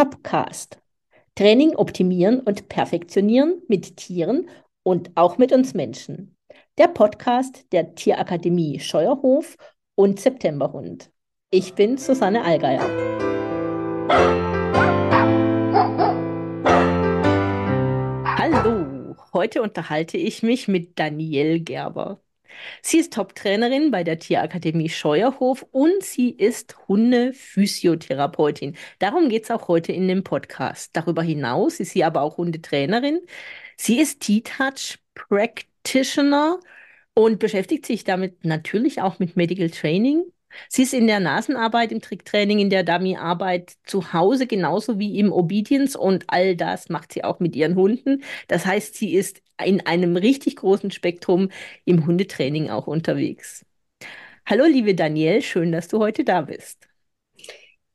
Topcast. Training optimieren und perfektionieren mit Tieren und auch mit uns Menschen. Der Podcast der Tierakademie Scheuerhof und Septemberhund. Ich bin Susanne Allgeier. Hallo, heute unterhalte ich mich mit Danielle Gerber. Sie ist Top-Trainerin bei der Tierakademie Scheuerhof und sie ist Hunde-Physiotherapeutin. Darum geht es auch heute in dem Podcast. Darüber hinaus ist sie aber auch Hundetrainerin. Sie ist T-Touch Practitioner und beschäftigt sich damit natürlich auch mit Medical Training Sie ist in der Nasenarbeit, im Tricktraining, in der Dummy-Arbeit zu Hause genauso wie im Obedience und all das macht sie auch mit ihren Hunden. Das heißt, sie ist in einem richtig großen Spektrum im Hundetraining auch unterwegs. Hallo, liebe Danielle, schön, dass du heute da bist.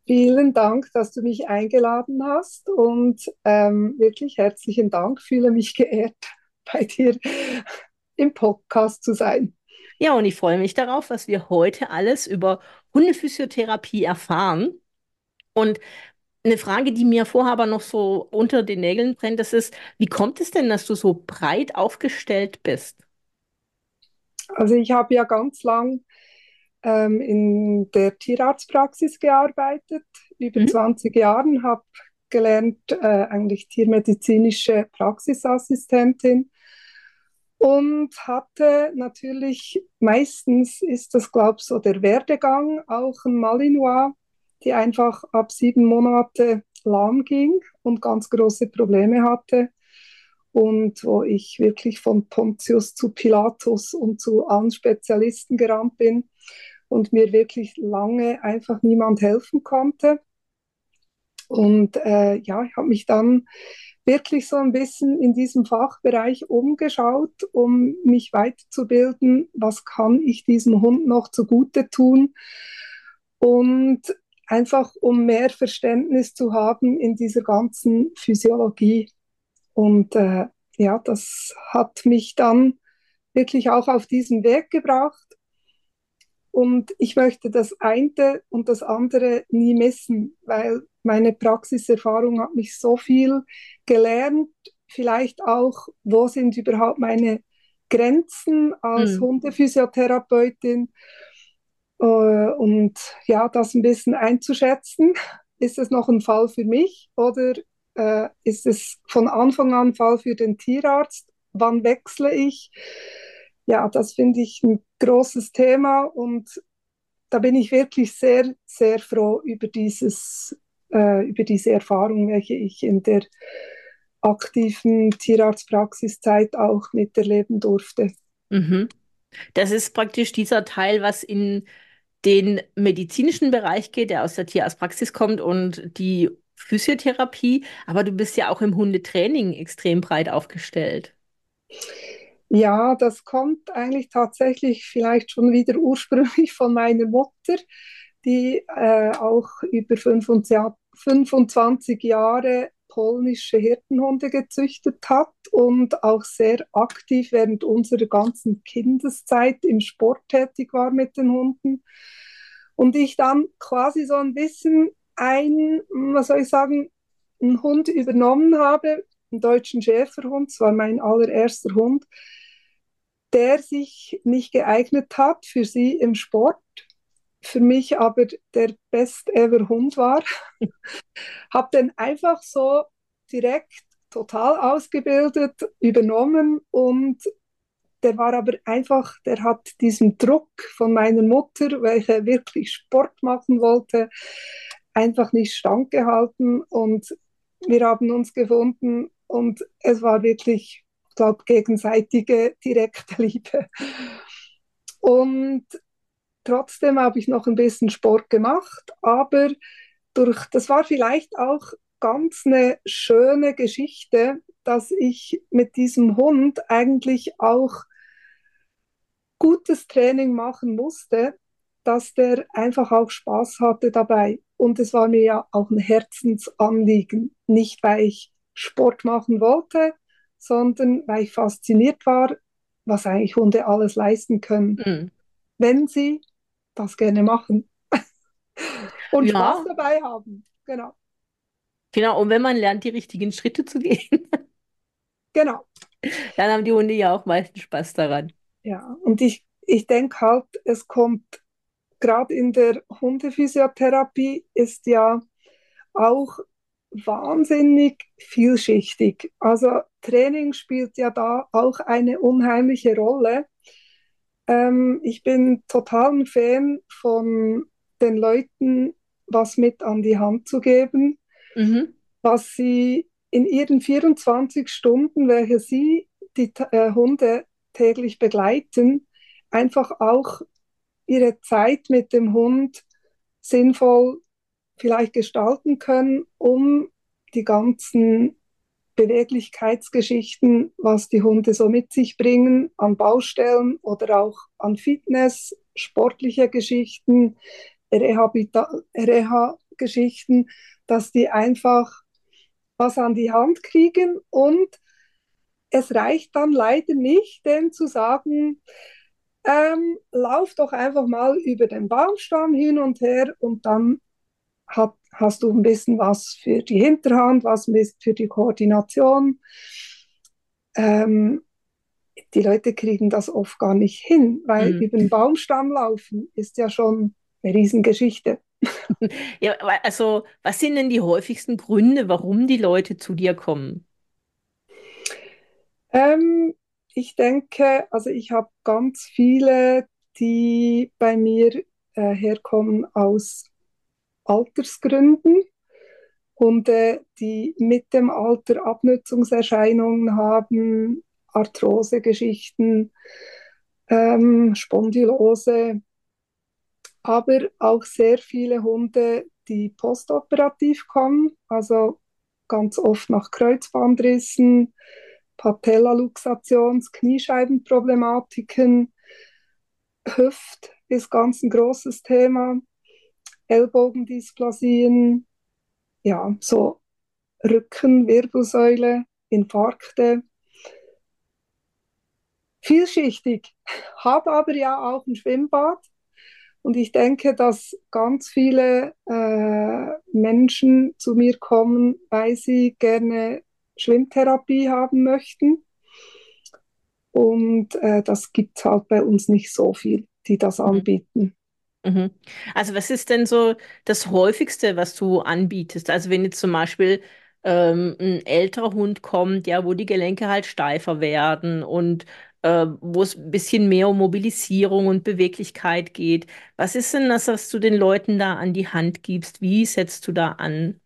Vielen Dank, dass du mich eingeladen hast und ähm, wirklich herzlichen Dank. Fühle mich geehrt, bei dir im Podcast zu sein. Ja, und ich freue mich darauf, was wir heute alles über Hundephysiotherapie erfahren. Und eine Frage, die mir vorher aber noch so unter den Nägeln brennt, das ist, wie kommt es denn, dass du so breit aufgestellt bist? Also ich habe ja ganz lang ähm, in der Tierarztpraxis gearbeitet, über mhm. 20 Jahren, habe gelernt, äh, eigentlich tiermedizinische Praxisassistentin und hatte natürlich, meistens ist das, glaube ich, so der Werdegang, auch ein Malinois, die einfach ab sieben Monate lahm ging und ganz große Probleme hatte. Und wo ich wirklich von Pontius zu Pilatus und zu allen Spezialisten gerannt bin und mir wirklich lange einfach niemand helfen konnte. Und äh, ja, ich habe mich dann wirklich so ein bisschen in diesem Fachbereich umgeschaut, um mich weiterzubilden. Was kann ich diesem Hund noch zugute tun? Und einfach um mehr Verständnis zu haben in dieser ganzen Physiologie. Und äh, ja, das hat mich dann wirklich auch auf diesen Weg gebracht. Und ich möchte das eine und das andere nie missen, weil meine Praxiserfahrung hat mich so viel gelernt, vielleicht auch, wo sind überhaupt meine Grenzen als mhm. Hundephysiotherapeutin äh, und ja, das ein bisschen einzuschätzen. Ist es noch ein Fall für mich oder äh, ist es von Anfang an ein Fall für den Tierarzt? Wann wechsle ich? Ja, das finde ich ein großes Thema und da bin ich wirklich sehr, sehr froh über dieses äh, über diese Erfahrung, welche ich in der aktiven Tierarztpraxiszeit auch miterleben durfte. Mhm. Das ist praktisch dieser Teil, was in den medizinischen Bereich geht, der aus der Tierarztpraxis kommt und die Physiotherapie, aber du bist ja auch im Hundetraining extrem breit aufgestellt. Ja, das kommt eigentlich tatsächlich vielleicht schon wieder ursprünglich von meiner Mutter, die äh, auch über 25 Jahre polnische Hirtenhunde gezüchtet hat und auch sehr aktiv während unserer ganzen Kindeszeit im Sport tätig war mit den Hunden. Und ich dann quasi so ein bisschen ein, was soll ich sagen, einen Hund übernommen habe, einen deutschen Schäferhund, das war mein allererster Hund, der sich nicht geeignet hat für sie im Sport für mich aber der best ever Hund war. habe den einfach so direkt total ausgebildet, übernommen und der war aber einfach, der hat diesen Druck von meiner Mutter, welche wirklich Sport machen wollte, einfach nicht standgehalten und wir haben uns gefunden und es war wirklich, ich glaube, gegenseitige direkte Liebe. Und Trotzdem habe ich noch ein bisschen Sport gemacht, aber durch, das war vielleicht auch ganz eine schöne Geschichte, dass ich mit diesem Hund eigentlich auch gutes Training machen musste, dass der einfach auch Spaß hatte dabei. Und es war mir ja auch ein Herzensanliegen, nicht weil ich Sport machen wollte, sondern weil ich fasziniert war, was eigentlich Hunde alles leisten können, mhm. wenn sie das gerne machen. Und ja. Spaß dabei haben. Genau. Genau, und wenn man lernt, die richtigen Schritte zu gehen, Genau. dann haben die Hunde ja auch meistens Spaß daran. Ja, und ich, ich denke halt, es kommt gerade in der Hundephysiotherapie ist ja auch wahnsinnig vielschichtig. Also Training spielt ja da auch eine unheimliche Rolle. Ähm, ich bin total ein Fan von den Leuten, was mit an die Hand zu geben, Mhm. was sie in ihren 24 Stunden, welche sie die äh, Hunde täglich begleiten, einfach auch ihre Zeit mit dem Hund sinnvoll vielleicht gestalten können, um die ganzen Beweglichkeitsgeschichten, was die Hunde so mit sich bringen, an Baustellen oder auch an Fitness, sportliche Geschichten, Reha-Geschichten, dass die einfach was an die Hand kriegen und es reicht dann leider nicht, denen zu sagen, ähm, lauf doch einfach mal über den Baumstamm hin und her und dann hat, hast du ein bisschen was für die Hinterhand, was für die Koordination. Ähm, die Leute kriegen das oft gar nicht hin, weil Mhm. über den Baumstamm laufen ist ja schon eine Riesengeschichte. Ja, also, was sind denn die häufigsten Gründe, warum die Leute zu dir kommen? Ähm, ich denke, also ich habe ganz viele, die bei mir äh, herkommen aus Altersgründen und äh, die mit dem Alter Abnutzungserscheinungen haben, Arthrosegeschichten, ähm, Spondylose, aber auch sehr viele Hunde, die postoperativ kommen, also ganz oft nach Kreuzbandrissen, Patellaluxations-, Kniescheibenproblematiken, Hüft ist ganz ein großes Thema, Ellbogendysplasien, ja, so Rücken, Wirbelsäule, Infarkte. Vielschichtig, habe aber ja auch ein Schwimmbad und ich denke, dass ganz viele äh, Menschen zu mir kommen, weil sie gerne Schwimmtherapie haben möchten. Und äh, das gibt es halt bei uns nicht so viel, die das Mhm. anbieten. Mhm. Also was ist denn so das Häufigste, was du anbietest? Also wenn jetzt zum Beispiel ähm, ein älterer Hund kommt, ja, wo die Gelenke halt steifer werden und äh, wo es ein bisschen mehr um Mobilisierung und Beweglichkeit geht. Was ist denn das, was du den Leuten da an die Hand gibst? Wie setzt du da an?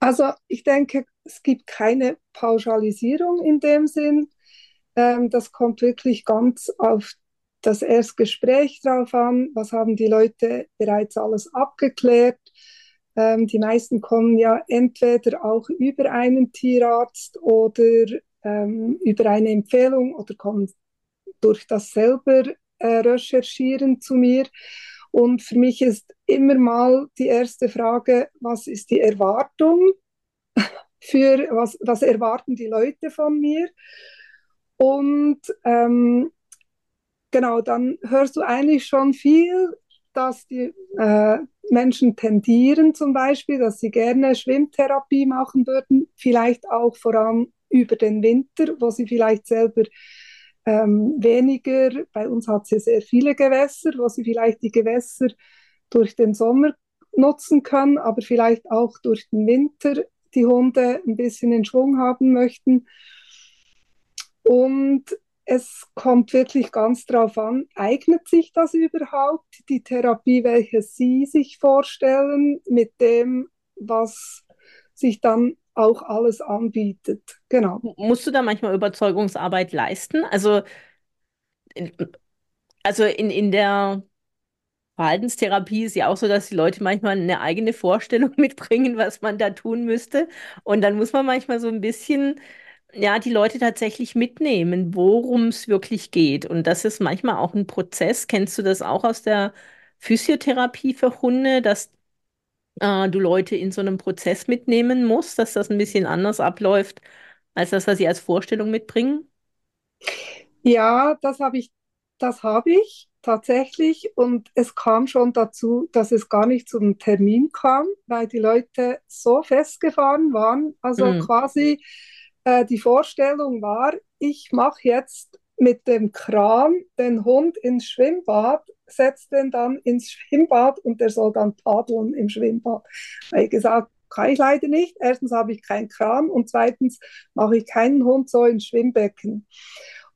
Also ich denke, es gibt keine Pauschalisierung in dem Sinn. Ähm, das kommt wirklich ganz auf das Erstgespräch drauf an. Was haben die Leute bereits alles abgeklärt? Ähm, die meisten kommen ja entweder auch über einen Tierarzt oder ähm, über eine Empfehlung oder kommen durch das selber äh, recherchieren zu mir. Und für mich ist immer mal die erste Frage, was ist die Erwartung? Für was, was erwarten die Leute von mir? Und ähm, genau, dann hörst du eigentlich schon viel, dass die äh, Menschen tendieren zum Beispiel, dass sie gerne Schwimmtherapie machen würden, vielleicht auch vor allem über den Winter, wo sie vielleicht selber ähm, weniger, bei uns hat sie sehr viele Gewässer, wo sie vielleicht die Gewässer durch den Sommer nutzen können, aber vielleicht auch durch den Winter die Hunde ein bisschen in Schwung haben möchten. Und es kommt wirklich ganz darauf an, eignet sich das überhaupt, die Therapie, welche Sie sich vorstellen, mit dem, was sich dann auch alles anbietet. Genau. Musst du da manchmal Überzeugungsarbeit leisten? Also, in, also in, in der Verhaltenstherapie ist ja auch so, dass die Leute manchmal eine eigene Vorstellung mitbringen, was man da tun müsste. Und dann muss man manchmal so ein bisschen, ja, die Leute tatsächlich mitnehmen, worum es wirklich geht. Und das ist manchmal auch ein Prozess. Kennst du das auch aus der Physiotherapie für Hunde, dass äh, du Leute in so einem Prozess mitnehmen musst, dass das ein bisschen anders abläuft, als das, was sie als Vorstellung mitbringen? Ja, das habe ich, das habe ich. tatsächlich. Und es kam schon dazu, dass es gar nicht zum Termin kam, weil die Leute so festgefahren waren. Also mhm. quasi äh, die Vorstellung war, ich mache jetzt mit dem Kran den Hund ins Schwimmbad, setze den dann ins Schwimmbad und der soll dann paddeln im Schwimmbad. Weil ich gesagt, kann ich leider nicht. Erstens habe ich keinen Kran und zweitens mache ich keinen Hund so ins Schwimmbecken.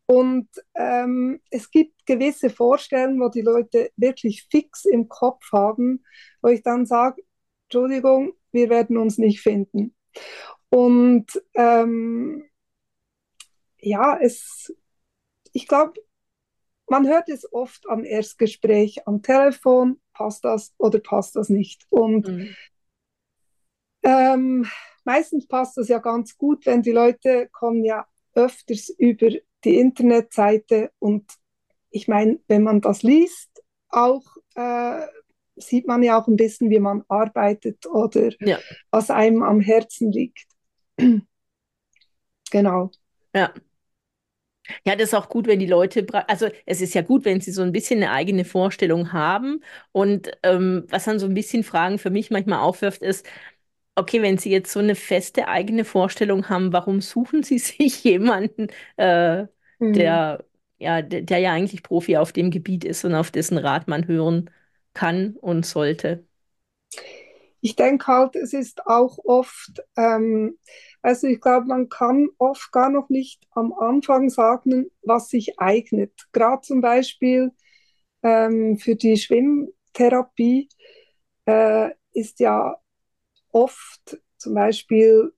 Und ähm, es gibt gewisse Vorstellungen, wo die Leute wirklich fix im Kopf haben, wo ich dann sage, Entschuldigung, wir werden uns nicht finden. Und ähm, ja, es, ich glaube, man hört es oft am Erstgespräch am Telefon, passt das oder passt das nicht. Und mhm. ähm, meistens passt das ja ganz gut, wenn die Leute kommen ja öfters über die Internetseite und ich meine, wenn man das liest, auch äh, sieht man ja auch ein bisschen, wie man arbeitet oder ja. was einem am Herzen liegt. genau. Ja. Ja, das ist auch gut, wenn die Leute, also es ist ja gut, wenn sie so ein bisschen eine eigene Vorstellung haben. Und ähm, was dann so ein bisschen Fragen für mich manchmal aufwirft, ist, okay, wenn Sie jetzt so eine feste eigene Vorstellung haben, warum suchen Sie sich jemanden, äh, mhm. der, ja, der, der ja eigentlich Profi auf dem Gebiet ist und auf dessen Rat man hören kann und sollte? Ich denke halt, es ist auch oft, ähm, also ich glaube, man kann oft gar noch nicht am Anfang sagen, was sich eignet. Gerade zum Beispiel ähm, für die Schwimmtherapie äh, ist ja oft zum Beispiel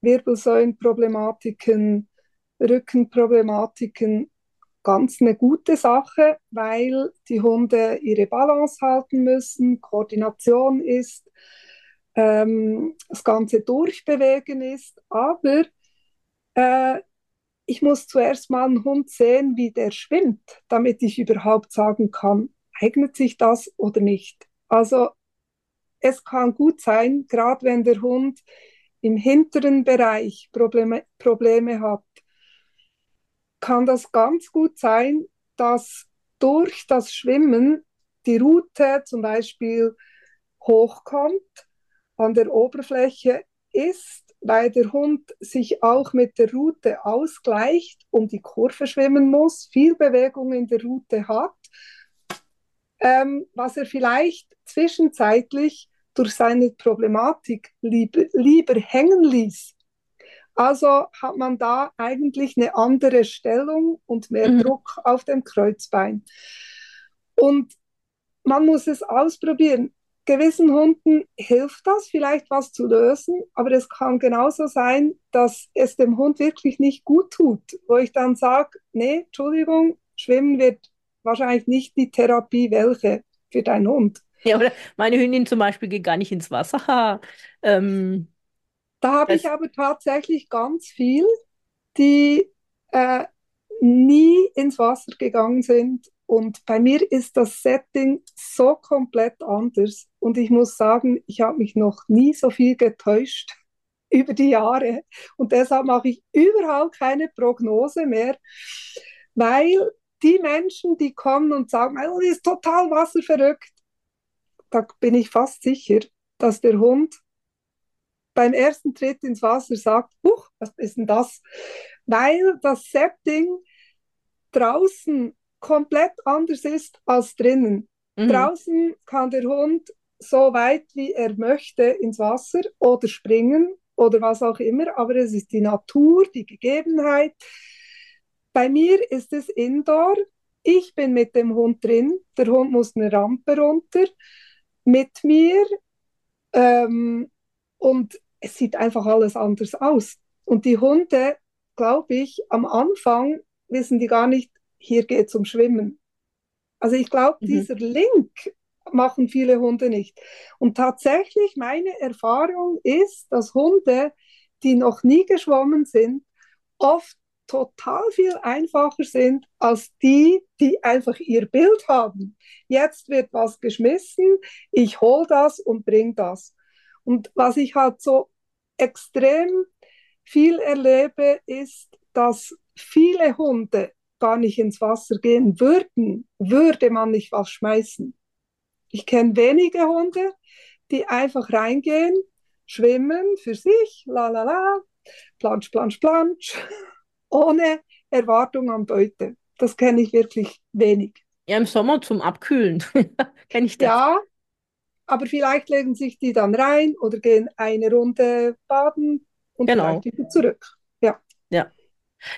Wirbelsäulenproblematiken, Rückenproblematiken ganz eine gute Sache, weil die Hunde ihre Balance halten müssen, Koordination ist, ähm, das Ganze durchbewegen ist. Aber äh, ich muss zuerst mal einen Hund sehen, wie der schwimmt, damit ich überhaupt sagen kann, eignet sich das oder nicht. Also es kann gut sein, gerade wenn der Hund im hinteren Bereich Probleme, Probleme hat, kann das ganz gut sein, dass durch das Schwimmen die Route zum Beispiel hochkommt, an der Oberfläche ist, weil der Hund sich auch mit der Route ausgleicht und die Kurve schwimmen muss, viel Bewegung in der Route hat, ähm, was er vielleicht zwischenzeitlich durch seine Problematik lieber, lieber hängen ließ. Also hat man da eigentlich eine andere Stellung und mehr mhm. Druck auf dem Kreuzbein. Und man muss es ausprobieren. Gewissen Hunden hilft das vielleicht was zu lösen, aber es kann genauso sein, dass es dem Hund wirklich nicht gut tut, wo ich dann sage, nee, Entschuldigung, Schwimmen wird wahrscheinlich nicht die Therapie welche für deinen Hund. Ja, oder meine Hündin zum Beispiel geht gar nicht ins Wasser. Ähm, da habe ich aber tatsächlich ganz viel, die äh, nie ins Wasser gegangen sind. Und bei mir ist das Setting so komplett anders. Und ich muss sagen, ich habe mich noch nie so viel getäuscht über die Jahre. Und deshalb mache ich überhaupt keine Prognose mehr, weil die Menschen, die kommen und sagen, oh, ist total wasserverrückt, da bin ich fast sicher, dass der Hund beim ersten Tritt ins Wasser sagt, Huch, was ist denn das? Weil das Setting draußen komplett anders ist als drinnen. Mhm. Draußen kann der Hund so weit wie er möchte ins Wasser oder springen oder was auch immer, aber es ist die Natur, die Gegebenheit. Bei mir ist es Indoor. Ich bin mit dem Hund drin, der Hund muss eine Rampe runter mit mir ähm, und es sieht einfach alles anders aus. Und die Hunde, glaube ich, am Anfang wissen die gar nicht, hier geht es um Schwimmen. Also ich glaube, mhm. dieser Link machen viele Hunde nicht. Und tatsächlich, meine Erfahrung ist, dass Hunde, die noch nie geschwommen sind, oft total viel einfacher sind als die, die einfach ihr Bild haben. Jetzt wird was geschmissen, ich hole das und bringe das. Und was ich halt so extrem viel erlebe, ist, dass viele Hunde gar nicht ins Wasser gehen würden, würde man nicht was schmeißen. Ich kenne wenige Hunde, die einfach reingehen, schwimmen für sich, la la la, plansch, plansch, plansch, ohne Erwartung an Beute. Das kenne ich wirklich wenig. Ja, im Sommer zum Abkühlen kenne ich das. Ja, aber vielleicht legen sich die dann rein oder gehen eine Runde baden und genau. vielleicht wieder zurück. Ja. Ja.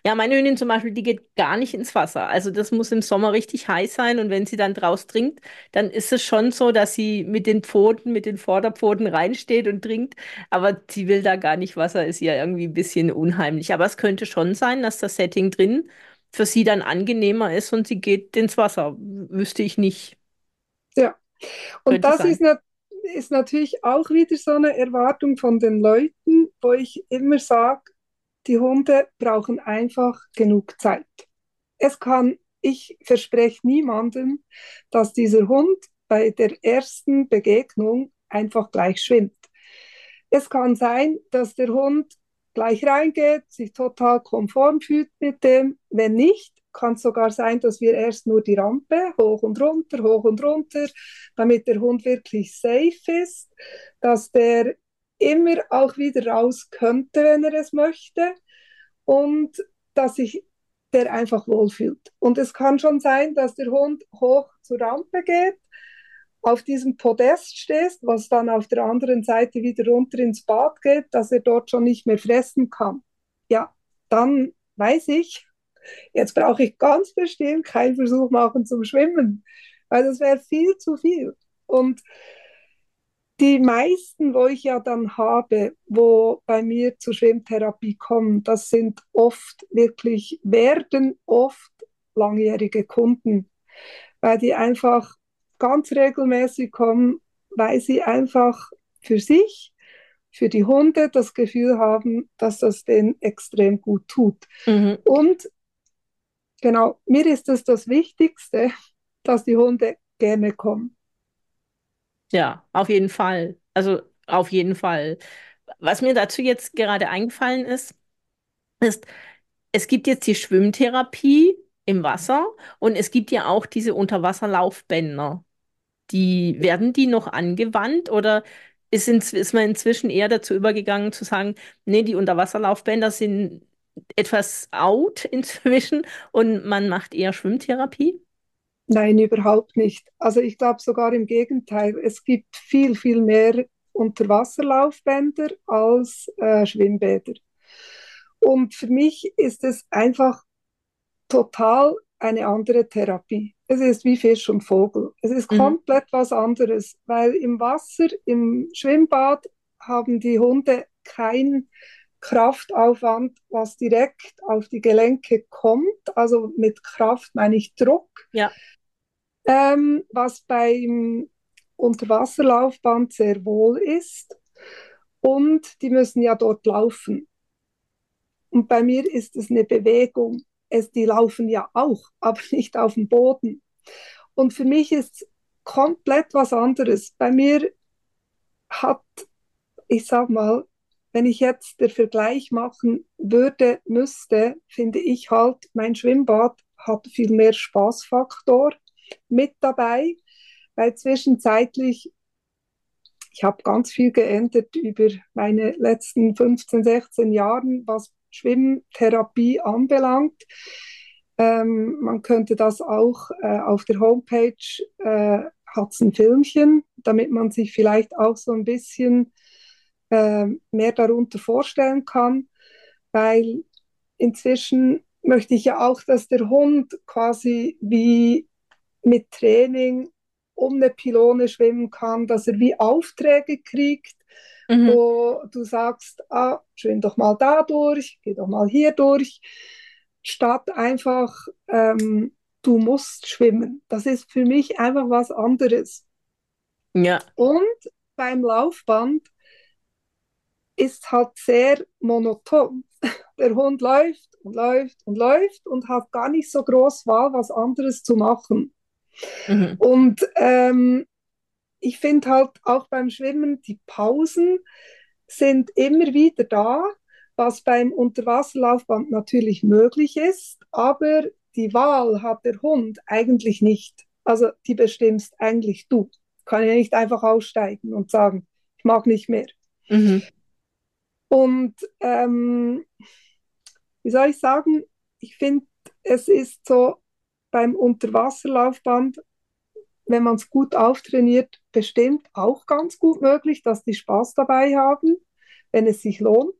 Ja, meine Hündin zum Beispiel, die geht gar nicht ins Wasser. Also das muss im Sommer richtig heiß sein und wenn sie dann draus trinkt, dann ist es schon so, dass sie mit den Pfoten, mit den Vorderpfoten reinsteht und trinkt. Aber sie will da gar nicht Wasser, ist ja irgendwie ein bisschen unheimlich. Aber es könnte schon sein, dass das Setting drin für sie dann angenehmer ist und sie geht ins Wasser. Wüsste ich nicht. Und könnte das ist, ne, ist natürlich auch wieder so eine Erwartung von den Leuten, wo ich immer sage, die Hunde brauchen einfach genug Zeit. Es kann, ich verspreche niemandem, dass dieser Hund bei der ersten Begegnung einfach gleich schwimmt. Es kann sein, dass der Hund gleich reingeht, sich total konform fühlt mit dem. Wenn nicht, kann es sogar sein, dass wir erst nur die Rampe hoch und runter, hoch und runter, damit der Hund wirklich safe ist, dass der immer auch wieder raus könnte, wenn er es möchte und dass sich der einfach wohlfühlt. Und es kann schon sein, dass der Hund hoch zur Rampe geht, auf diesem Podest stehst, was dann auf der anderen Seite wieder runter ins Bad geht, dass er dort schon nicht mehr fressen kann. Ja, dann weiß ich, jetzt brauche ich ganz bestimmt keinen Versuch machen zum Schwimmen, weil das wäre viel zu viel. Und die meisten, wo ich ja dann habe, wo bei mir zur Schwimmtherapie kommen, das sind oft wirklich, werden oft langjährige Kunden, weil die einfach ganz regelmäßig kommen, weil sie einfach für sich, für die Hunde das Gefühl haben, dass das denen extrem gut tut. Mhm. Und genau, mir ist es das Wichtigste, dass die Hunde gerne kommen. Ja, auf jeden Fall. Also auf jeden Fall. Was mir dazu jetzt gerade eingefallen ist, ist, es gibt jetzt die Schwimmtherapie im Wasser und es gibt ja auch diese Unterwasserlaufbänder. Die, werden die noch angewandt oder ist, ins, ist man inzwischen eher dazu übergegangen zu sagen, nee, die Unterwasserlaufbänder sind etwas out inzwischen und man macht eher Schwimmtherapie? Nein, überhaupt nicht. Also ich glaube sogar im Gegenteil. Es gibt viel, viel mehr Unterwasserlaufbänder als äh, Schwimmbäder. Und für mich ist es einfach total eine andere Therapie. Es ist wie Fisch und Vogel. Es ist mhm. komplett was anderes, weil im Wasser, im Schwimmbad haben die Hunde kein Kraftaufwand, was direkt auf die Gelenke kommt. Also mit Kraft meine ich Druck. Ja. Ähm, was beim Unterwasserlaufband sehr wohl ist. Und die müssen ja dort laufen. Und bei mir ist es eine Bewegung. Es, die laufen ja auch, aber nicht auf dem Boden. Und für mich ist komplett was anderes. Bei mir hat, ich sag mal, wenn ich jetzt den Vergleich machen würde, müsste, finde ich halt, mein Schwimmbad hat viel mehr Spaßfaktor mit dabei, weil zwischenzeitlich, ich habe ganz viel geändert über meine letzten 15, 16 Jahren, was Schwimmtherapie anbelangt. Ähm, man könnte das auch äh, auf der Homepage, äh, hat ein Filmchen, damit man sich vielleicht auch so ein bisschen äh, mehr darunter vorstellen kann, weil inzwischen möchte ich ja auch, dass der Hund quasi wie mit Training um eine Pylone schwimmen kann, dass er wie Aufträge kriegt, mhm. wo du sagst, ah, schwimm doch mal da durch, geh doch mal hier durch, statt einfach, ähm, du musst schwimmen. Das ist für mich einfach was anderes. Ja. Und beim Laufband ist halt sehr monoton. Der Hund läuft und läuft und läuft und hat gar nicht so groß Wahl, was anderes zu machen. Mhm. Und ähm, ich finde halt auch beim Schwimmen, die Pausen sind immer wieder da, was beim Unterwasserlaufband natürlich möglich ist, aber die Wahl hat der Hund eigentlich nicht. Also die bestimmst eigentlich du. Kann ja nicht einfach aussteigen und sagen, ich mag nicht mehr. Mhm. Und ähm, wie soll ich sagen, ich finde, es ist so beim Unterwasserlaufband, wenn man es gut auftrainiert, bestimmt auch ganz gut möglich, dass die Spaß dabei haben, wenn es sich lohnt.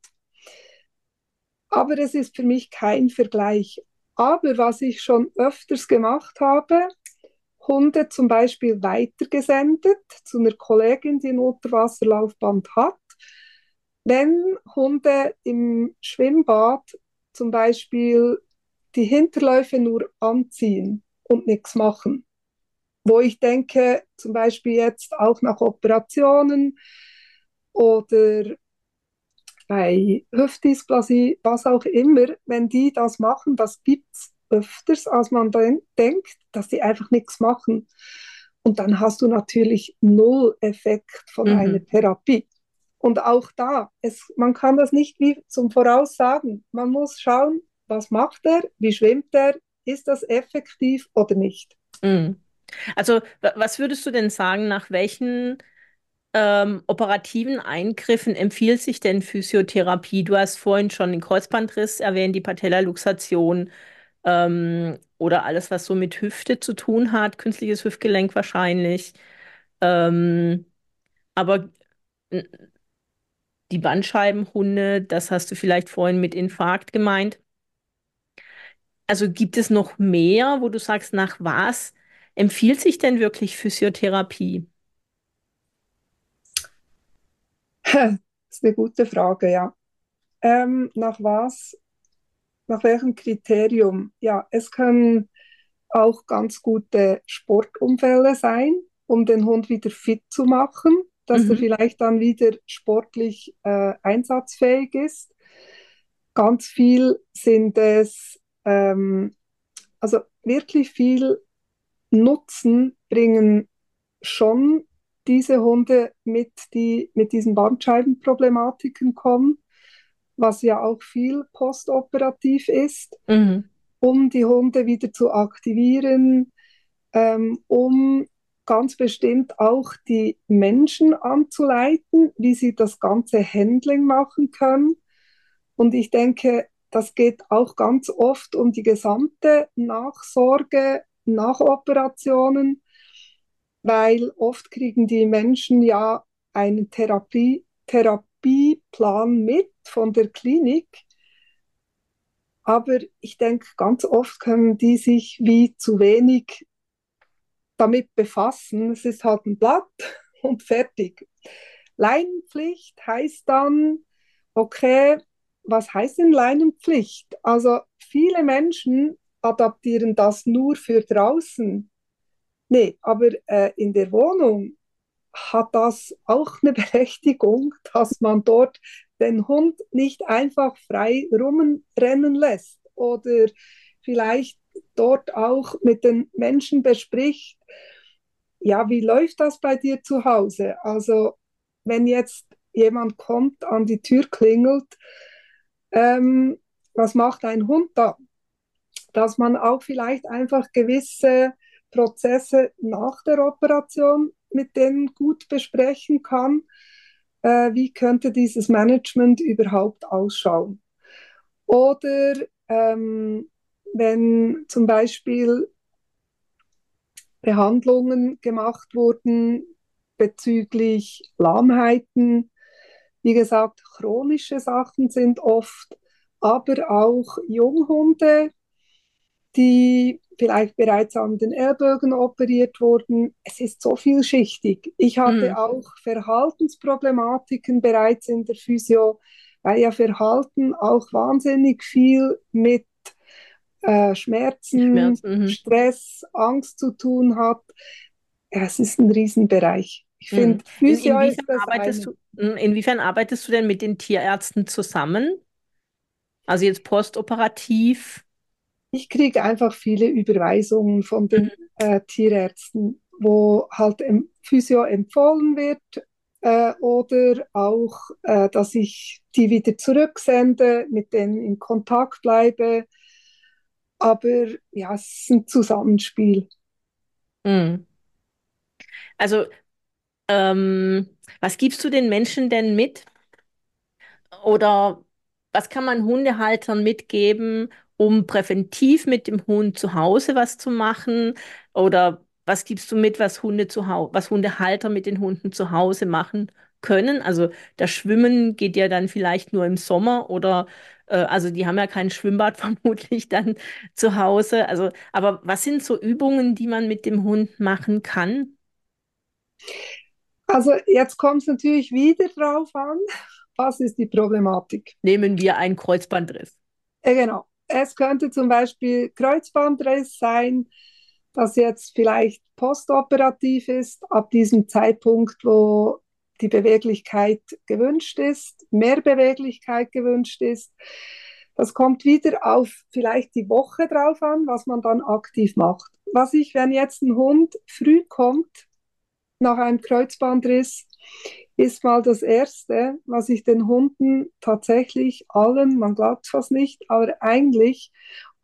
Aber es ist für mich kein Vergleich. Aber was ich schon öfters gemacht habe, Hunde zum Beispiel weitergesendet zu einer Kollegin, die ein Unterwasserlaufband hat. Wenn Hunde im Schwimmbad zum Beispiel die Hinterläufe nur anziehen und nichts machen, wo ich denke, zum Beispiel jetzt auch nach Operationen oder bei Hüftdysplasie, was auch immer, wenn die das machen, das gibt es öfters, als man denkt, dass die einfach nichts machen. Und dann hast du natürlich null Effekt von mhm. einer Therapie. Und auch da, es, man kann das nicht wie zum Voraussagen. Man muss schauen, was macht er, wie schwimmt er, ist das effektiv oder nicht. Mhm. Also, was würdest du denn sagen, nach welchen ähm, operativen Eingriffen empfiehlt sich denn Physiotherapie? Du hast vorhin schon den Kreuzbandriss erwähnt, die Patellaluxation ähm, oder alles, was so mit Hüfte zu tun hat, künstliches Hüftgelenk wahrscheinlich. Ähm, aber die Bandscheibenhunde, das hast du vielleicht vorhin mit Infarkt gemeint. Also gibt es noch mehr, wo du sagst, nach was empfiehlt sich denn wirklich Physiotherapie? Das ist eine gute Frage, ja. Ähm, nach was, nach welchem Kriterium? Ja, es können auch ganz gute Sportunfälle sein, um den Hund wieder fit zu machen, dass mhm. er vielleicht dann wieder sportlich äh, einsatzfähig ist. Ganz viel sind es ähm, also wirklich viel Nutzen bringen schon diese Hunde mit, die mit diesen Bandscheibenproblematiken kommen, was ja auch viel postoperativ ist, mhm. um die Hunde wieder zu aktivieren, ähm, um ganz bestimmt auch die Menschen anzuleiten, wie sie das ganze Handling machen können. Und ich denke, das geht auch ganz oft um die gesamte Nachsorge nach Operationen, weil oft kriegen die Menschen ja einen Therapie, Therapieplan mit von der Klinik. Aber ich denke, ganz oft können die sich wie zu wenig damit befassen. Es ist halt ein Blatt und fertig. Leinenpflicht heißt dann, okay, was heißt denn Leinenpflicht? Also viele Menschen adaptieren das nur für draußen. Nee, aber äh, in der Wohnung hat das auch eine Berechtigung, dass man dort den Hund nicht einfach frei rumrennen lässt oder vielleicht dort auch mit den Menschen bespricht, ja, wie läuft das bei dir zu Hause? Also wenn jetzt jemand kommt, an die Tür klingelt, ähm, was macht ein Hund da? Dass man auch vielleicht einfach gewisse Prozesse nach der Operation mit denen gut besprechen kann. Äh, wie könnte dieses Management überhaupt ausschauen? Oder ähm, wenn zum Beispiel Behandlungen gemacht wurden bezüglich Lahmheiten, wie gesagt, chronische Sachen sind oft, aber auch Junghunde, die vielleicht bereits an den Ellbogen operiert wurden. Es ist so vielschichtig. Ich hatte mhm. auch Verhaltensproblematiken bereits in der Physio, weil ja Verhalten auch wahnsinnig viel mit äh, Schmerzen, Schmerzen mhm. Stress, Angst zu tun hat. Ja, es ist ein Riesenbereich. Ich mhm. finde, Physio in, ist das arbeitest eine. du, hm, Inwiefern arbeitest du denn mit den Tierärzten zusammen? Also jetzt postoperativ? Ich kriege einfach viele Überweisungen von den mhm. äh, Tierärzten, wo halt im Physio empfohlen wird äh, oder auch, äh, dass ich die wieder zurücksende, mit denen in Kontakt bleibe. Aber ja, es ist ein Zusammenspiel. Mhm. Also, ähm, was gibst du den Menschen denn mit? Oder was kann man Hundehaltern mitgeben, um präventiv mit dem Hund zu Hause was zu machen? Oder was gibst du mit, was Hunde zu was Hundehalter mit den Hunden zu Hause machen können? Also das Schwimmen geht ja dann vielleicht nur im Sommer oder äh, also die haben ja kein Schwimmbad vermutlich dann zu Hause. Also, aber was sind so Übungen, die man mit dem Hund machen kann? Also jetzt kommt es natürlich wieder drauf an, was ist die Problematik. Nehmen wir einen Kreuzbandriss. Ja, genau. Es könnte zum Beispiel Kreuzbandriss sein, das jetzt vielleicht postoperativ ist, ab diesem Zeitpunkt, wo die Beweglichkeit gewünscht ist, mehr Beweglichkeit gewünscht ist. Das kommt wieder auf vielleicht die Woche drauf an, was man dann aktiv macht. Was ich, wenn jetzt ein Hund früh kommt, nach einem Kreuzbandriss, ist mal das Erste, was ich den Hunden tatsächlich allen, man glaubt fast nicht, aber eigentlich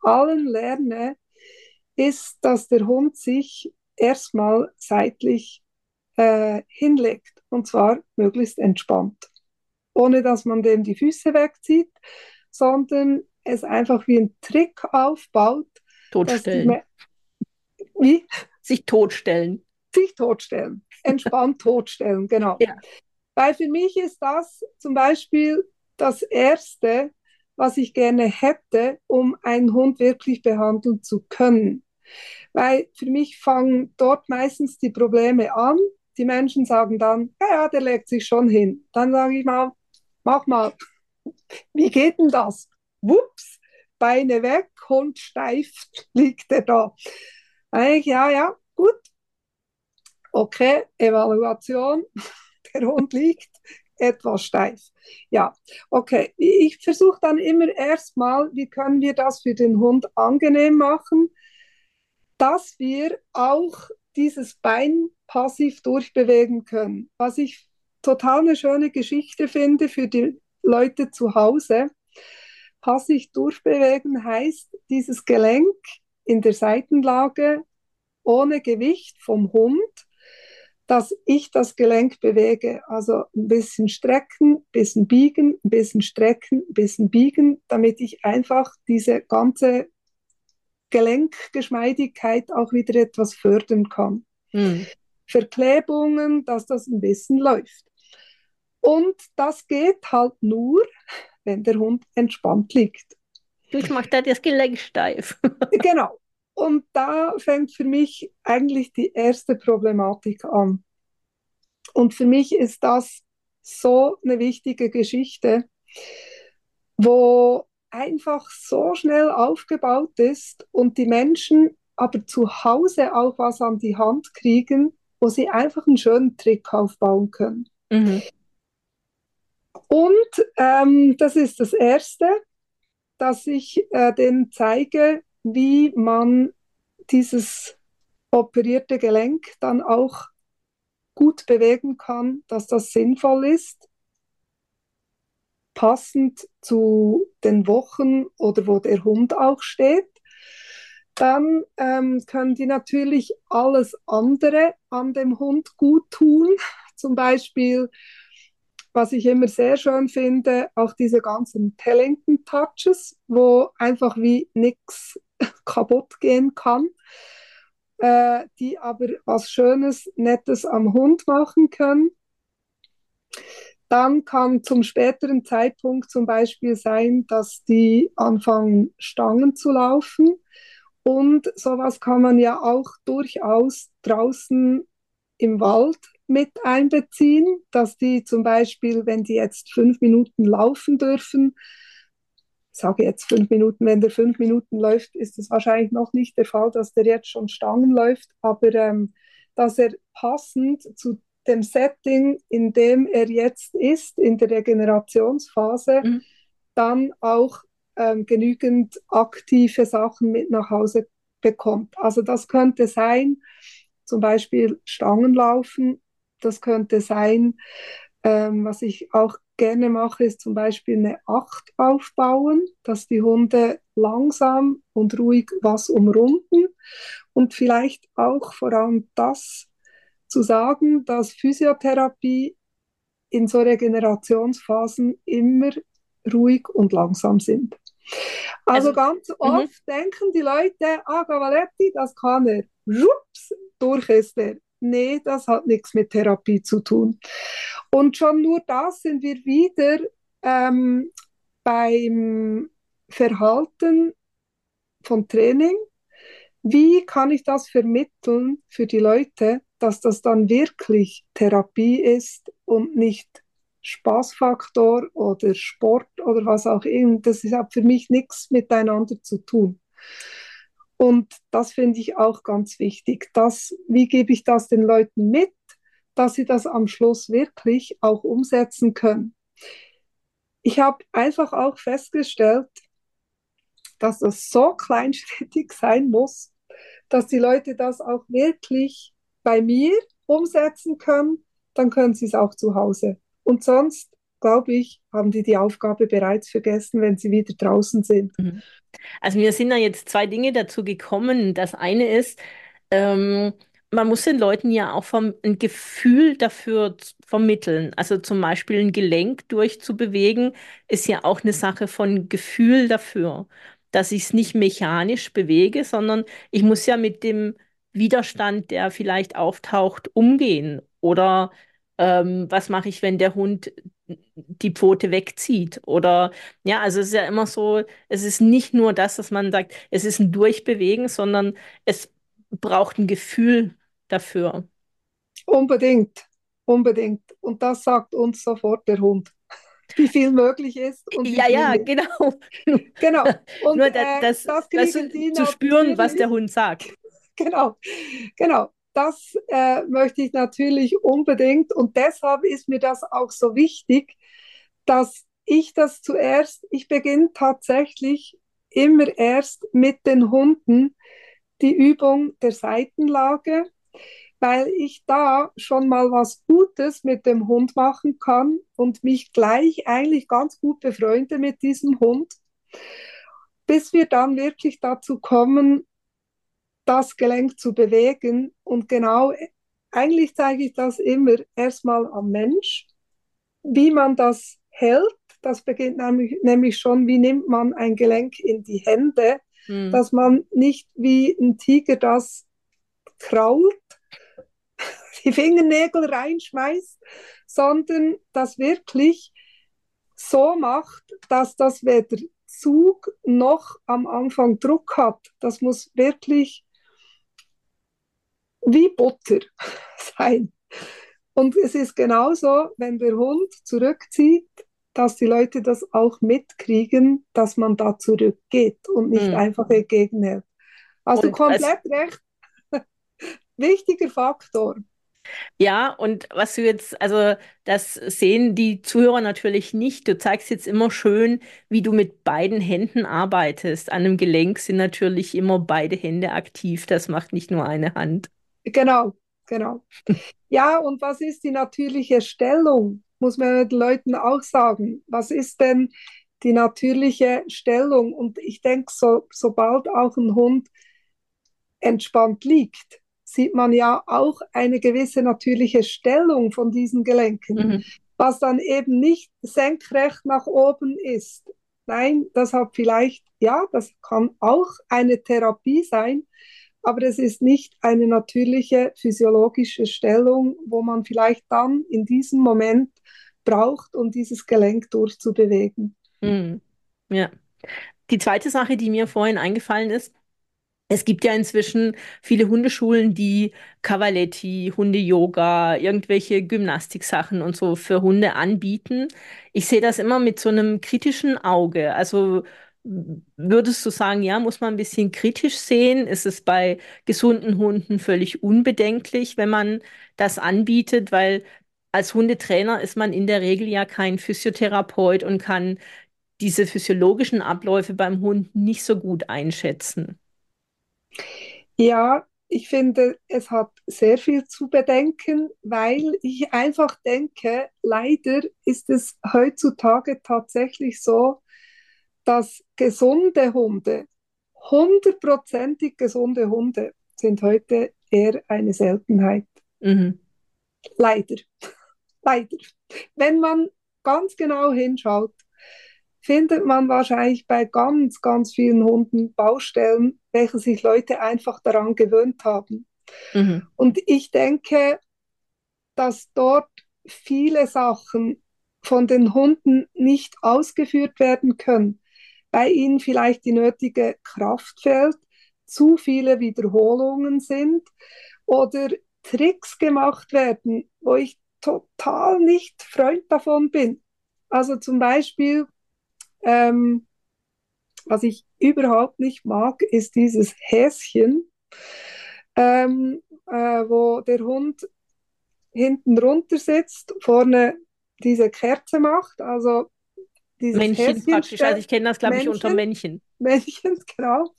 allen lerne, ist, dass der Hund sich erstmal seitlich äh, hinlegt und zwar möglichst entspannt, ohne dass man dem die Füße wegzieht, sondern es einfach wie ein Trick aufbaut. Totstellen. Wie? Sich totstellen. Sich totstellen. Entspannt totstellen, genau. Ja. Weil für mich ist das zum Beispiel das Erste, was ich gerne hätte, um einen Hund wirklich behandeln zu können. Weil für mich fangen dort meistens die Probleme an. Die Menschen sagen dann, ja, ja, der legt sich schon hin. Dann sage ich mal, mach mal, wie geht denn das? Wups, Beine weg, Hund steif, liegt er da. Eigentlich, ja, ja, gut. Okay, Evaluation, der Hund liegt etwas steif. Ja, okay. Ich versuche dann immer erstmal, wie können wir das für den Hund angenehm machen, dass wir auch dieses Bein passiv durchbewegen können. Was ich total eine schöne Geschichte finde für die Leute zu Hause. Passiv durchbewegen heißt, dieses Gelenk in der Seitenlage ohne Gewicht vom Hund dass ich das Gelenk bewege. Also ein bisschen strecken, ein bisschen biegen, ein bisschen strecken, ein bisschen biegen, damit ich einfach diese ganze Gelenkgeschmeidigkeit auch wieder etwas fördern kann. Mhm. Verklebungen, dass das ein bisschen läuft. Und das geht halt nur, wenn der Hund entspannt liegt. Ich mache da das Gelenk steif. genau. Und da fängt für mich eigentlich die erste Problematik an. Und für mich ist das so eine wichtige Geschichte, wo einfach so schnell aufgebaut ist und die Menschen aber zu Hause auch was an die Hand kriegen, wo sie einfach einen schönen Trick aufbauen können. Mhm. Und ähm, das ist das Erste, dass ich äh, denen zeige, wie man dieses operierte Gelenk dann auch gut bewegen kann, dass das sinnvoll ist, passend zu den Wochen oder wo der Hund auch steht. Dann ähm, können die natürlich alles andere an dem Hund gut tun. Zum Beispiel, was ich immer sehr schön finde, auch diese ganzen Tellington Touches, wo einfach wie nichts kaputt gehen kann, äh, die aber was Schönes, Nettes am Hund machen können. Dann kann zum späteren Zeitpunkt zum Beispiel sein, dass die anfangen, Stangen zu laufen. Und sowas kann man ja auch durchaus draußen im Wald mit einbeziehen, dass die zum Beispiel, wenn die jetzt fünf Minuten laufen dürfen, sage jetzt fünf Minuten, wenn der fünf Minuten läuft, ist es wahrscheinlich noch nicht der Fall, dass der jetzt schon Stangen läuft, aber ähm, dass er passend zu dem Setting, in dem er jetzt ist, in der Regenerationsphase, mhm. dann auch ähm, genügend aktive Sachen mit nach Hause bekommt. Also das könnte sein, zum Beispiel Stangenlaufen, das könnte sein, Ähm, was ich auch gerne mache, ist zum Beispiel eine Acht aufbauen, dass die Hunde langsam und ruhig was umrunden und vielleicht auch vor allem das zu sagen, dass Physiotherapie in so Regenerationsphasen immer ruhig und langsam sind. Also, also ganz mhm. oft denken die Leute, ah, Gavaletti, das kann er. Rups, durch ist er. Nee, das hat nichts mit Therapie zu tun. Und schon nur das sind wir wieder ähm, beim Verhalten von Training. Wie kann ich das vermitteln für die Leute, dass das dann wirklich Therapie ist und nicht Spaßfaktor oder Sport oder was auch immer. Das hat für mich nichts miteinander zu tun. Und das finde ich auch ganz wichtig. Das, wie gebe ich das den Leuten mit, dass sie das am Schluss wirklich auch umsetzen können? Ich habe einfach auch festgestellt, dass das so kleinschrittig sein muss, dass die Leute das auch wirklich bei mir umsetzen können, dann können sie es auch zu Hause. Und sonst, glaube ich, haben die die Aufgabe bereits vergessen, wenn sie wieder draußen sind. Mhm. Also mir sind da jetzt zwei Dinge dazu gekommen. Das eine ist, ähm, man muss den Leuten ja auch vom, ein Gefühl dafür vermitteln. Also zum Beispiel ein Gelenk durchzubewegen, ist ja auch eine Sache von Gefühl dafür, dass ich es nicht mechanisch bewege, sondern ich muss ja mit dem Widerstand, der vielleicht auftaucht, umgehen. Oder ähm, was mache ich, wenn der Hund die Pfote wegzieht? Oder ja, also es ist ja immer so, es ist nicht nur das, dass man sagt, es ist ein Durchbewegen, sondern es braucht ein Gefühl dafür. Unbedingt, unbedingt. Und das sagt uns sofort der Hund wie viel möglich ist. ja, ja, genau. genau. Und Nur das, äh, das, das zu spüren, was der Hund sagt. Genau, genau. Das äh, möchte ich natürlich unbedingt. Und deshalb ist mir das auch so wichtig, dass ich das zuerst, ich beginne tatsächlich immer erst mit den Hunden die Übung der Seitenlage, weil ich da schon mal was Gutes mit dem Hund machen kann und mich gleich eigentlich ganz gut befreunde mit diesem Hund, bis wir dann wirklich dazu kommen, das Gelenk zu bewegen. Und genau, eigentlich zeige ich das immer erstmal am Mensch, wie man das hält. Das beginnt nämlich, nämlich schon, wie nimmt man ein Gelenk in die Hände, mhm. dass man nicht wie ein Tiger das krault, die Fingernägel reinschmeißt, sondern das wirklich so macht, dass das weder Zug noch am Anfang Druck hat. Das muss wirklich wie Butter sein. Und es ist genauso, wenn der Hund zurückzieht, dass die Leute das auch mitkriegen, dass man da zurückgeht und nicht mhm. einfach entgegenhält. Also und komplett recht. Wichtiger Faktor. Ja, und was du jetzt, also das sehen die Zuhörer natürlich nicht. Du zeigst jetzt immer schön, wie du mit beiden Händen arbeitest. An einem Gelenk sind natürlich immer beide Hände aktiv. Das macht nicht nur eine Hand. Genau, genau. Ja, und was ist die natürliche Stellung? Muss man den Leuten auch sagen. Was ist denn die natürliche Stellung? Und ich denke, so, sobald auch ein Hund entspannt liegt, sieht man ja auch eine gewisse natürliche Stellung von diesen Gelenken, mhm. was dann eben nicht senkrecht nach oben ist. Nein, das hat vielleicht, ja, das kann auch eine Therapie sein, aber es ist nicht eine natürliche physiologische Stellung, wo man vielleicht dann in diesem Moment braucht, um dieses Gelenk durchzubewegen. Mhm. Ja. Die zweite Sache, die mir vorhin eingefallen ist, es gibt ja inzwischen viele Hundeschulen, die Cavaletti, Hunde-Yoga, irgendwelche Gymnastiksachen und so für Hunde anbieten. Ich sehe das immer mit so einem kritischen Auge. Also Würdest du sagen, ja, muss man ein bisschen kritisch sehen? Ist es bei gesunden Hunden völlig unbedenklich, wenn man das anbietet? Weil als Hundetrainer ist man in der Regel ja kein Physiotherapeut und kann diese physiologischen Abläufe beim Hund nicht so gut einschätzen. Ja, ich finde, es hat sehr viel zu bedenken, weil ich einfach denke, leider ist es heutzutage tatsächlich so, dass gesunde Hunde, hundertprozentig gesunde Hunde, sind heute eher eine Seltenheit. Mhm. Leider. Leider. Wenn man ganz genau hinschaut, findet man wahrscheinlich bei ganz, ganz vielen Hunden Baustellen, welche sich Leute einfach daran gewöhnt haben. Mhm. Und ich denke, dass dort viele Sachen von den Hunden nicht ausgeführt werden können, bei ihnen vielleicht die nötige Kraft fehlt, zu viele Wiederholungen sind oder Tricks gemacht werden, wo ich total nicht Freund davon bin. Also zum Beispiel, ähm, was ich überhaupt nicht mag, ist dieses Häschen, ähm, äh, wo der Hund hinten runter sitzt, vorne diese Kerze macht, also dieses Männchen Häschen praktisch, also ich kenne das glaube ich unter Männchen. Männchen, genau.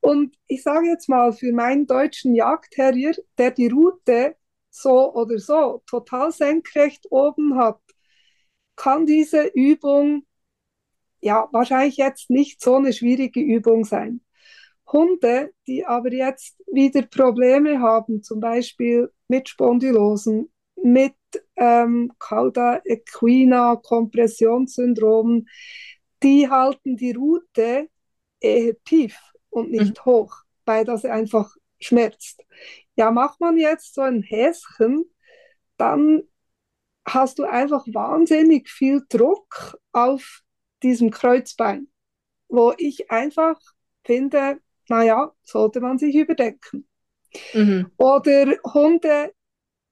Und ich sage jetzt mal, für meinen deutschen Jagdterrier, der die Route so oder so total senkrecht oben hat, kann diese Übung ja wahrscheinlich jetzt nicht so eine schwierige Übung sein. Hunde, die aber jetzt wieder Probleme haben, zum Beispiel mit Spondylosen, mit ähm, Cauda equina Kompressionssyndrom, die halten die Route eher tief und nicht mhm. hoch, weil das einfach schmerzt. Ja, macht man jetzt so ein Häschen, dann hast du einfach wahnsinnig viel Druck auf diesem Kreuzbein, wo ich einfach finde, naja, sollte man sich überdenken. Mhm. Oder Hunde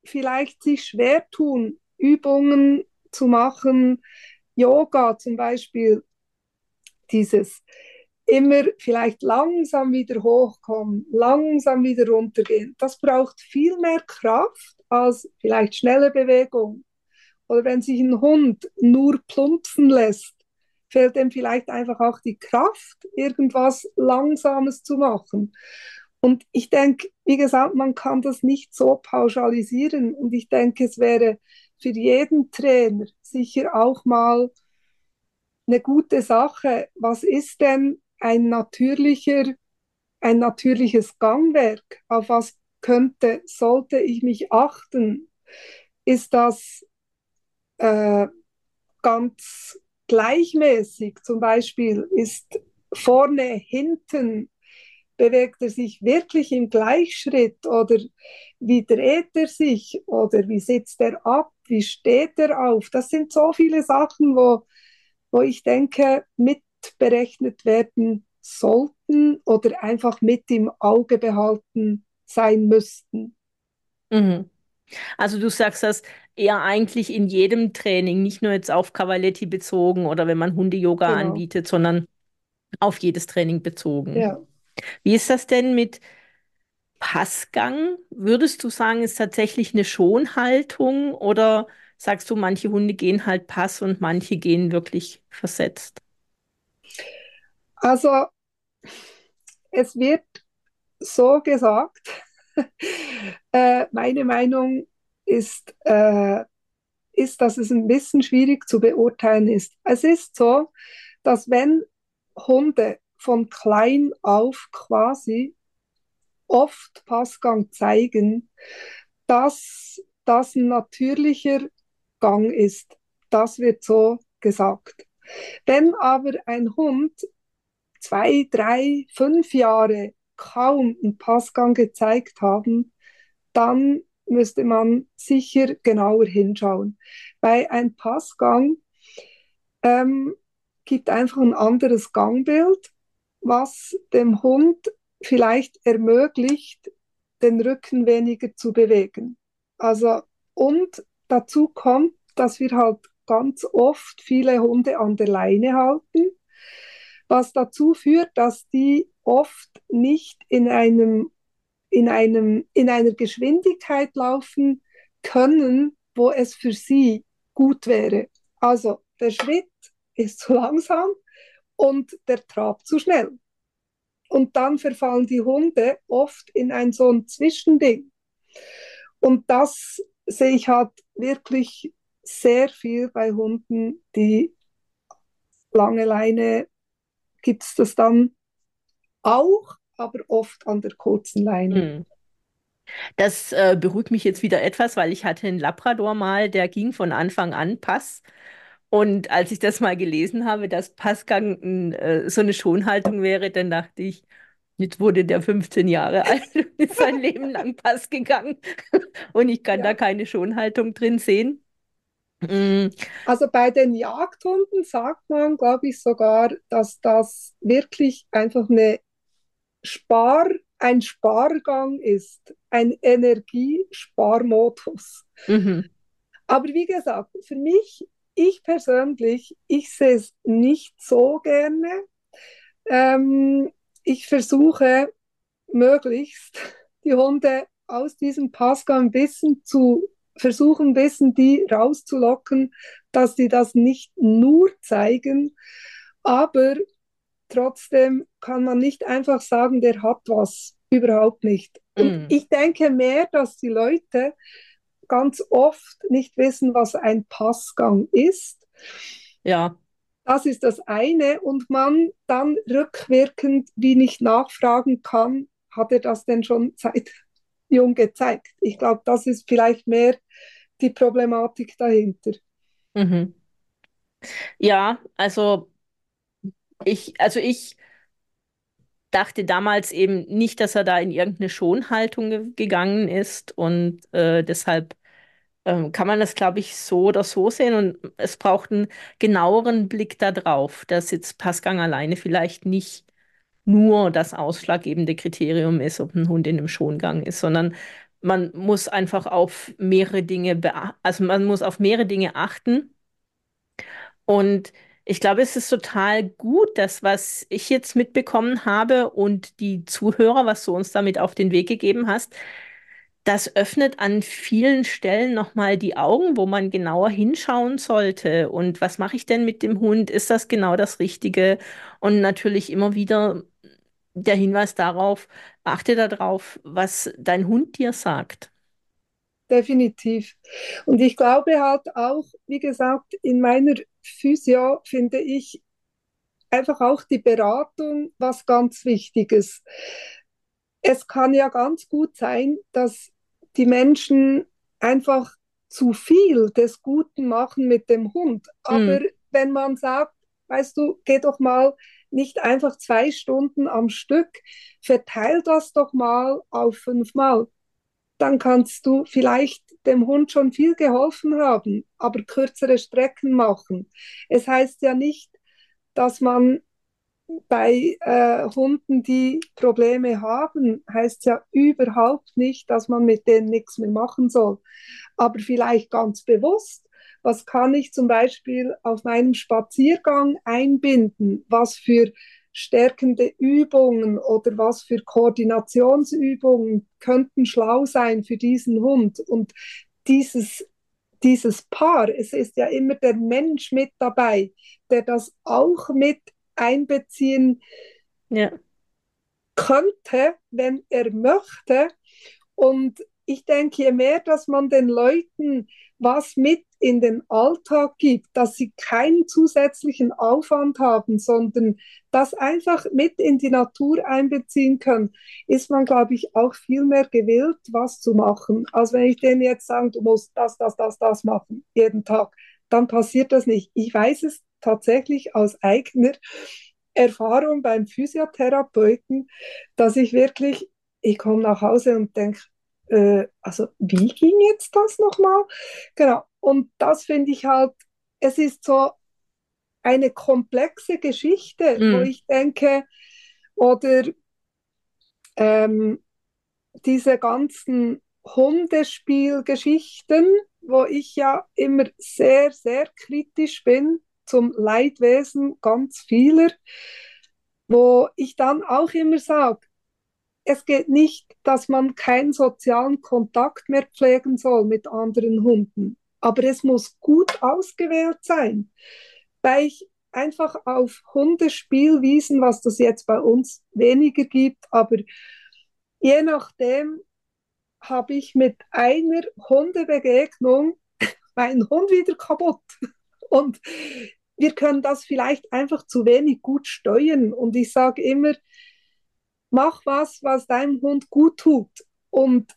vielleicht sich schwer tun, Übungen zu machen, Yoga zum Beispiel, dieses immer vielleicht langsam wieder hochkommen, langsam wieder runtergehen. Das braucht viel mehr Kraft als vielleicht schnelle Bewegung. Oder wenn sich ein Hund nur plumpsen lässt, fehlt ihm vielleicht einfach auch die Kraft, irgendwas Langsames zu machen. Und ich denke, wie gesagt, man kann das nicht so pauschalisieren. Und ich denke, es wäre für jeden Trainer sicher auch mal eine gute Sache. Was ist denn ein natürlicher, ein natürliches Gangwerk? Auf was könnte, sollte ich mich achten? Ist das äh, ganz gleichmäßig? Zum Beispiel ist vorne, hinten, bewegt er sich wirklich im Gleichschritt oder wie dreht er sich oder wie sitzt er ab, wie steht er auf? Das sind so viele Sachen, wo, wo ich denke, mit berechnet werden sollten oder einfach mit im Auge behalten sein müssten. Mhm. Also du sagst das eher eigentlich in jedem Training, nicht nur jetzt auf Cavaletti bezogen oder wenn man Hunde-Yoga genau. anbietet, sondern auf jedes Training bezogen. Ja. Wie ist das denn mit Passgang? Würdest du sagen, ist tatsächlich eine Schonhaltung oder sagst du, manche Hunde gehen halt Pass und manche gehen wirklich versetzt? Also, es wird so gesagt. äh, meine Meinung ist, äh, ist, dass es ein bisschen schwierig zu beurteilen ist. Es ist so, dass wenn Hunde von klein auf quasi oft Passgang zeigen, dass das ein natürlicher Gang ist. Das wird so gesagt. Wenn aber ein Hund zwei, drei, fünf Jahre kaum einen Passgang gezeigt haben, dann müsste man sicher genauer hinschauen. Weil ein Passgang ähm, gibt einfach ein anderes Gangbild, was dem Hund vielleicht ermöglicht, den Rücken weniger zu bewegen. Also, und dazu kommt, dass wir halt ganz oft viele Hunde an der Leine halten was dazu führt, dass die oft nicht in, einem, in, einem, in einer Geschwindigkeit laufen können, wo es für sie gut wäre. Also der Schritt ist zu langsam und der Trab zu schnell. und dann verfallen die Hunde oft in ein so ein Zwischending. Und das sehe ich halt wirklich sehr viel bei Hunden, die lange Leine gibt es das dann auch, aber oft an der kurzen Leine. Mhm. Das äh, beruhigt mich jetzt wieder etwas, weil ich hatte einen Labrador mal, der ging von Anfang an Pass. Und als ich das mal gelesen habe, dass Passgang äh, so eine Schonhaltung wäre, dann dachte ich, jetzt wurde der 15 Jahre alt und ist sein Leben lang Pass gegangen. Und ich kann ja. da keine Schonhaltung drin sehen. Mm. Also bei den Jagdhunden sagt man, glaube ich, sogar, dass das wirklich einfach eine Spar, ein Spargang ist, ein Energiesparmodus. Mhm. Aber wie gesagt, für mich, ich persönlich, ich sehe es nicht so gerne. Ähm, ich versuche möglichst die Hunde aus diesem Passgang ein bisschen zu versuchen, ein bisschen die rauszulocken, dass die das nicht nur zeigen, aber trotzdem kann man nicht einfach sagen, der hat was, überhaupt nicht. Und mm. ich denke mehr, dass die Leute ganz oft nicht wissen, was ein Passgang ist. Ja. Das ist das eine und man dann rückwirkend wie nicht nachfragen kann, hat er das denn schon seit jung gezeigt? Ich glaube, das ist vielleicht mehr die Problematik dahinter. Mhm. Ja, also ich, also ich dachte damals eben nicht, dass er da in irgendeine Schonhaltung ge gegangen ist und äh, deshalb ähm, kann man das, glaube ich, so oder so sehen und es braucht einen genaueren Blick darauf, dass jetzt Passgang alleine vielleicht nicht nur das ausschlaggebende Kriterium ist, ob ein Hund in einem Schongang ist, sondern man muss einfach auf mehrere Dinge, also man muss auf mehrere Dinge achten. Und ich glaube, es ist total gut, das, was ich jetzt mitbekommen habe und die Zuhörer, was du uns damit auf den Weg gegeben hast, das öffnet an vielen Stellen nochmal die Augen, wo man genauer hinschauen sollte. Und was mache ich denn mit dem Hund? Ist das genau das Richtige? Und natürlich immer wieder der Hinweis darauf, achte darauf, was dein Hund dir sagt. Definitiv. Und ich glaube halt auch, wie gesagt, in meiner Physio finde ich einfach auch die Beratung was ganz Wichtiges. Es kann ja ganz gut sein, dass die Menschen einfach zu viel des Guten machen mit dem Hund. Aber mm. wenn man sagt, weißt du, geh doch mal nicht einfach zwei Stunden am Stück, verteil das doch mal auf fünfmal. Dann kannst du vielleicht dem Hund schon viel geholfen haben, aber kürzere Strecken machen. Es heißt ja nicht, dass man bei äh, Hunden, die Probleme haben, heißt ja überhaupt nicht, dass man mit denen nichts mehr machen soll. Aber vielleicht ganz bewusst was kann ich zum Beispiel auf meinem Spaziergang einbinden, was für stärkende Übungen oder was für Koordinationsübungen könnten schlau sein für diesen Hund. Und dieses, dieses Paar, es ist ja immer der Mensch mit dabei, der das auch mit einbeziehen ja. könnte, wenn er möchte. Und ich denke, je mehr, dass man den Leuten was mit in den Alltag gibt, dass sie keinen zusätzlichen Aufwand haben, sondern das einfach mit in die Natur einbeziehen können, ist man, glaube ich, auch viel mehr gewillt, was zu machen. Als wenn ich denen jetzt sage, du musst das, das, das, das machen, jeden Tag, dann passiert das nicht. Ich weiß es tatsächlich aus eigener Erfahrung beim Physiotherapeuten, dass ich wirklich, ich komme nach Hause und denke, äh, also wie ging jetzt das nochmal? Genau. Und das finde ich halt, es ist so eine komplexe Geschichte, mm. wo ich denke, oder ähm, diese ganzen Hundespielgeschichten, wo ich ja immer sehr, sehr kritisch bin zum Leidwesen ganz vieler, wo ich dann auch immer sage, es geht nicht, dass man keinen sozialen Kontakt mehr pflegen soll mit anderen Hunden, aber es muss gut ausgewählt sein. Weil ich einfach auf Hundespielwiesen, was das jetzt bei uns weniger gibt, aber je nachdem habe ich mit einer Hundebegegnung meinen Hund wieder kaputt. Und wir können das vielleicht einfach zu wenig gut steuern. Und ich sage immer, mach was, was deinem Hund gut tut. Und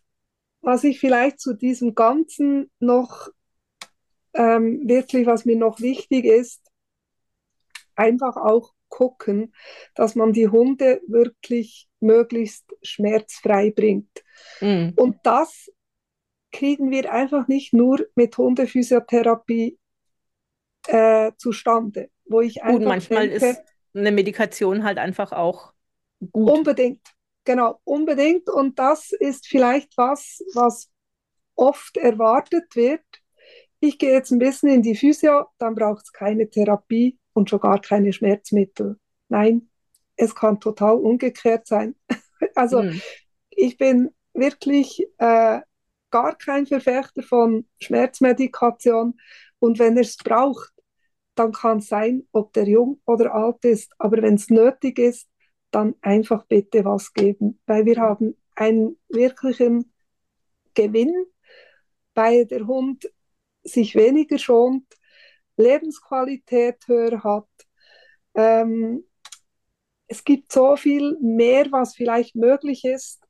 was ich vielleicht zu diesem Ganzen noch ähm, wirklich, was mir noch wichtig ist, einfach auch gucken, dass man die Hunde wirklich möglichst schmerzfrei bringt. Mhm. Und das kriegen wir einfach nicht nur mit Hundephysiotherapie äh, zustande, wo ich einfach gut, manchmal denke, ist eine Medikation halt einfach auch gut. Unbedingt, genau, unbedingt. Und das ist vielleicht was, was oft erwartet wird. Ich gehe jetzt ein bisschen in die Physio, dann braucht es keine Therapie und schon gar keine Schmerzmittel. Nein, es kann total umgekehrt sein. also mhm. ich bin wirklich äh, gar kein Verfechter von Schmerzmedikation und wenn er es braucht, dann kann es sein, ob der jung oder alt ist, aber wenn es nötig ist, dann einfach bitte was geben, weil wir haben einen wirklichen Gewinn, weil der Hund sich weniger schont, Lebensqualität höher hat. Ähm, es gibt so viel mehr, was vielleicht möglich ist.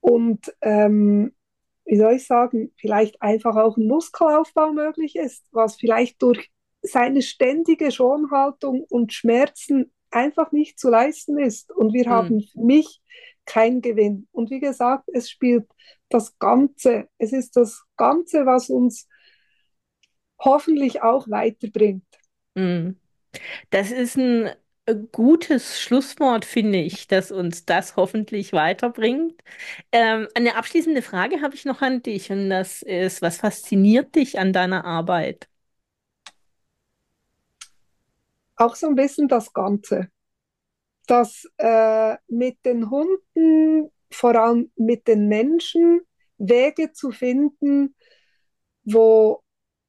Und ähm, wie soll ich sagen, vielleicht einfach auch ein Muskelaufbau möglich ist, was vielleicht durch seine ständige Schonhaltung und Schmerzen einfach nicht zu leisten ist. Und wir mhm. haben für mich keinen Gewinn. Und wie gesagt, es spielt das Ganze. Es ist das Ganze, was uns hoffentlich auch weiterbringt. Mhm. Das ist ein gutes Schlusswort, finde ich, dass uns das hoffentlich weiterbringt. Ähm, eine abschließende Frage habe ich noch an dich und das ist, was fasziniert dich an deiner Arbeit? Auch so ein bisschen das Ganze. Dass äh, mit den Hunden, vor allem mit den Menschen, Wege zu finden, wo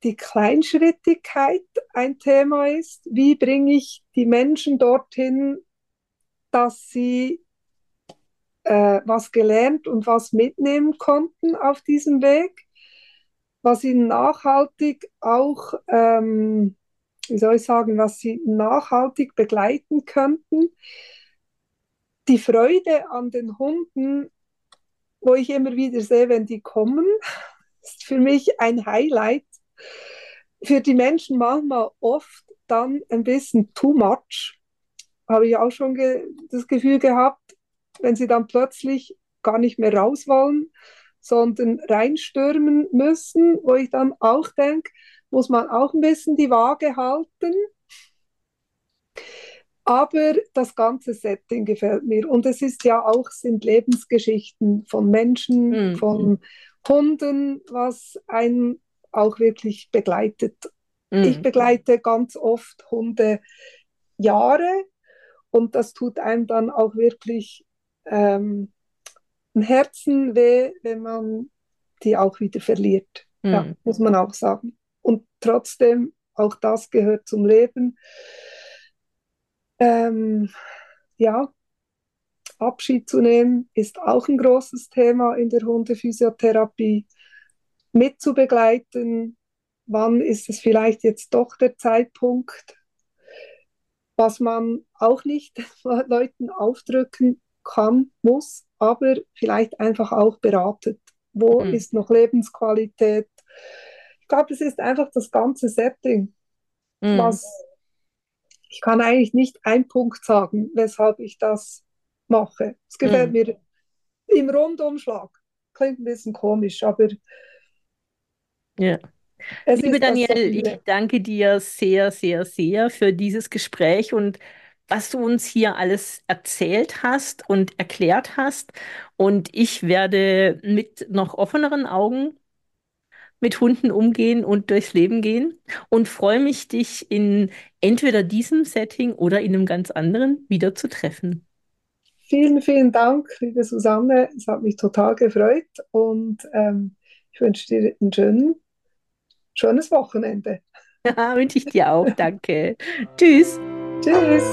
die Kleinschrittigkeit ein Thema ist. Wie bringe ich die Menschen dorthin, dass sie äh, was gelernt und was mitnehmen konnten auf diesem Weg, was ihnen nachhaltig auch, ähm, wie soll ich sagen, was sie nachhaltig begleiten könnten. Die Freude an den Hunden, wo ich immer wieder sehe, wenn die kommen, ist für mich ein Highlight für die Menschen manchmal oft dann ein bisschen too much. Habe ich auch schon ge das Gefühl gehabt, wenn sie dann plötzlich gar nicht mehr raus wollen, sondern reinstürmen müssen, wo ich dann auch denke, muss man auch ein bisschen die Waage halten. Aber das ganze Setting gefällt mir. Und es ist ja auch, sind Lebensgeschichten von Menschen, mhm. von Hunden, was einen auch wirklich begleitet. Mhm. Ich begleite ganz oft Hunde Jahre und das tut einem dann auch wirklich ähm, ein Herzen weh, wenn man die auch wieder verliert. Mhm. Ja, muss man auch sagen. Und trotzdem, auch das gehört zum Leben. Ähm, ja, Abschied zu nehmen ist auch ein großes Thema in der Hundephysiotherapie mitzubegleiten, wann ist es vielleicht jetzt doch der Zeitpunkt, was man auch nicht Leuten aufdrücken kann, muss, aber vielleicht einfach auch beratet. Wo mhm. ist noch Lebensqualität? Ich glaube, es ist einfach das ganze Setting, mhm. was ich kann eigentlich nicht einen Punkt sagen, weshalb ich das mache. Es gefällt mhm. mir im Rundumschlag. Klingt ein bisschen komisch, aber ja. Liebe Danielle, ich danke dir sehr, sehr, sehr für dieses Gespräch und was du uns hier alles erzählt hast und erklärt hast. Und ich werde mit noch offeneren Augen mit Hunden umgehen und durchs Leben gehen und freue mich, dich in entweder diesem Setting oder in einem ganz anderen wieder zu treffen. Vielen, vielen Dank, liebe Susanne. Es hat mich total gefreut und ähm, ich wünsche dir einen schönen, schönes Wochenende. Ja, wünsche ich dir auch, danke. Tschüss. Tschüss.